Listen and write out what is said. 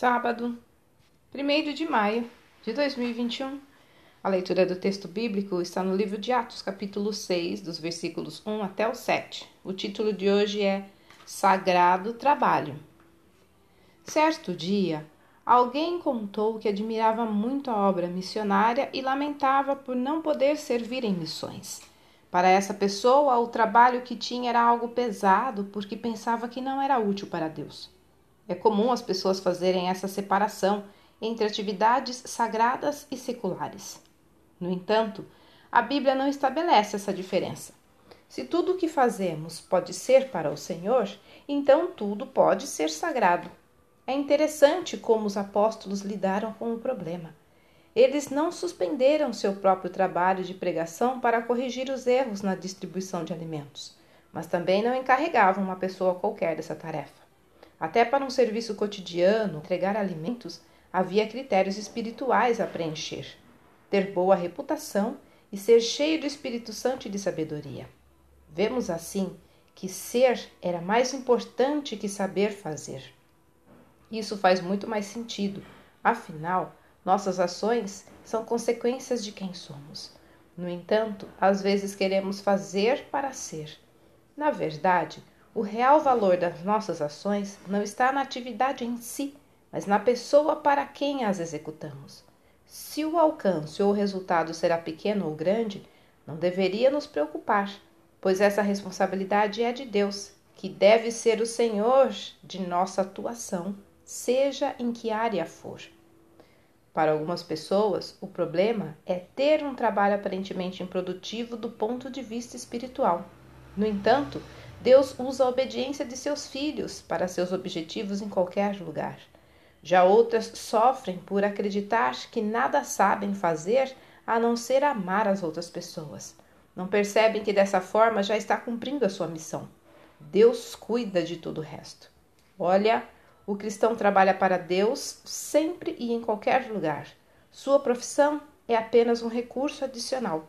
Sábado, 1 de maio de 2021. A leitura do texto bíblico está no livro de Atos, capítulo 6, dos versículos 1 até o 7. O título de hoje é Sagrado Trabalho. Certo dia, alguém contou que admirava muito a obra missionária e lamentava por não poder servir em missões. Para essa pessoa, o trabalho que tinha era algo pesado porque pensava que não era útil para Deus. É comum as pessoas fazerem essa separação entre atividades sagradas e seculares. No entanto, a Bíblia não estabelece essa diferença. Se tudo o que fazemos pode ser para o Senhor, então tudo pode ser sagrado. É interessante como os apóstolos lidaram com o problema. Eles não suspenderam seu próprio trabalho de pregação para corrigir os erros na distribuição de alimentos, mas também não encarregavam uma pessoa qualquer dessa tarefa. Até para um serviço cotidiano, entregar alimentos, havia critérios espirituais a preencher: ter boa reputação e ser cheio do Espírito Santo e de sabedoria. Vemos assim que ser era mais importante que saber fazer. Isso faz muito mais sentido, afinal, nossas ações são consequências de quem somos. No entanto, às vezes queremos fazer para ser. Na verdade, o real valor das nossas ações não está na atividade em si, mas na pessoa para quem as executamos. Se o alcance ou o resultado será pequeno ou grande, não deveria nos preocupar, pois essa responsabilidade é de Deus, que deve ser o Senhor de nossa atuação, seja em que área for. Para algumas pessoas, o problema é ter um trabalho aparentemente improdutivo do ponto de vista espiritual. No entanto, Deus usa a obediência de seus filhos para seus objetivos em qualquer lugar. Já outras sofrem por acreditar que nada sabem fazer a não ser amar as outras pessoas. Não percebem que dessa forma já está cumprindo a sua missão. Deus cuida de todo o resto. Olha, o cristão trabalha para Deus sempre e em qualquer lugar. Sua profissão é apenas um recurso adicional.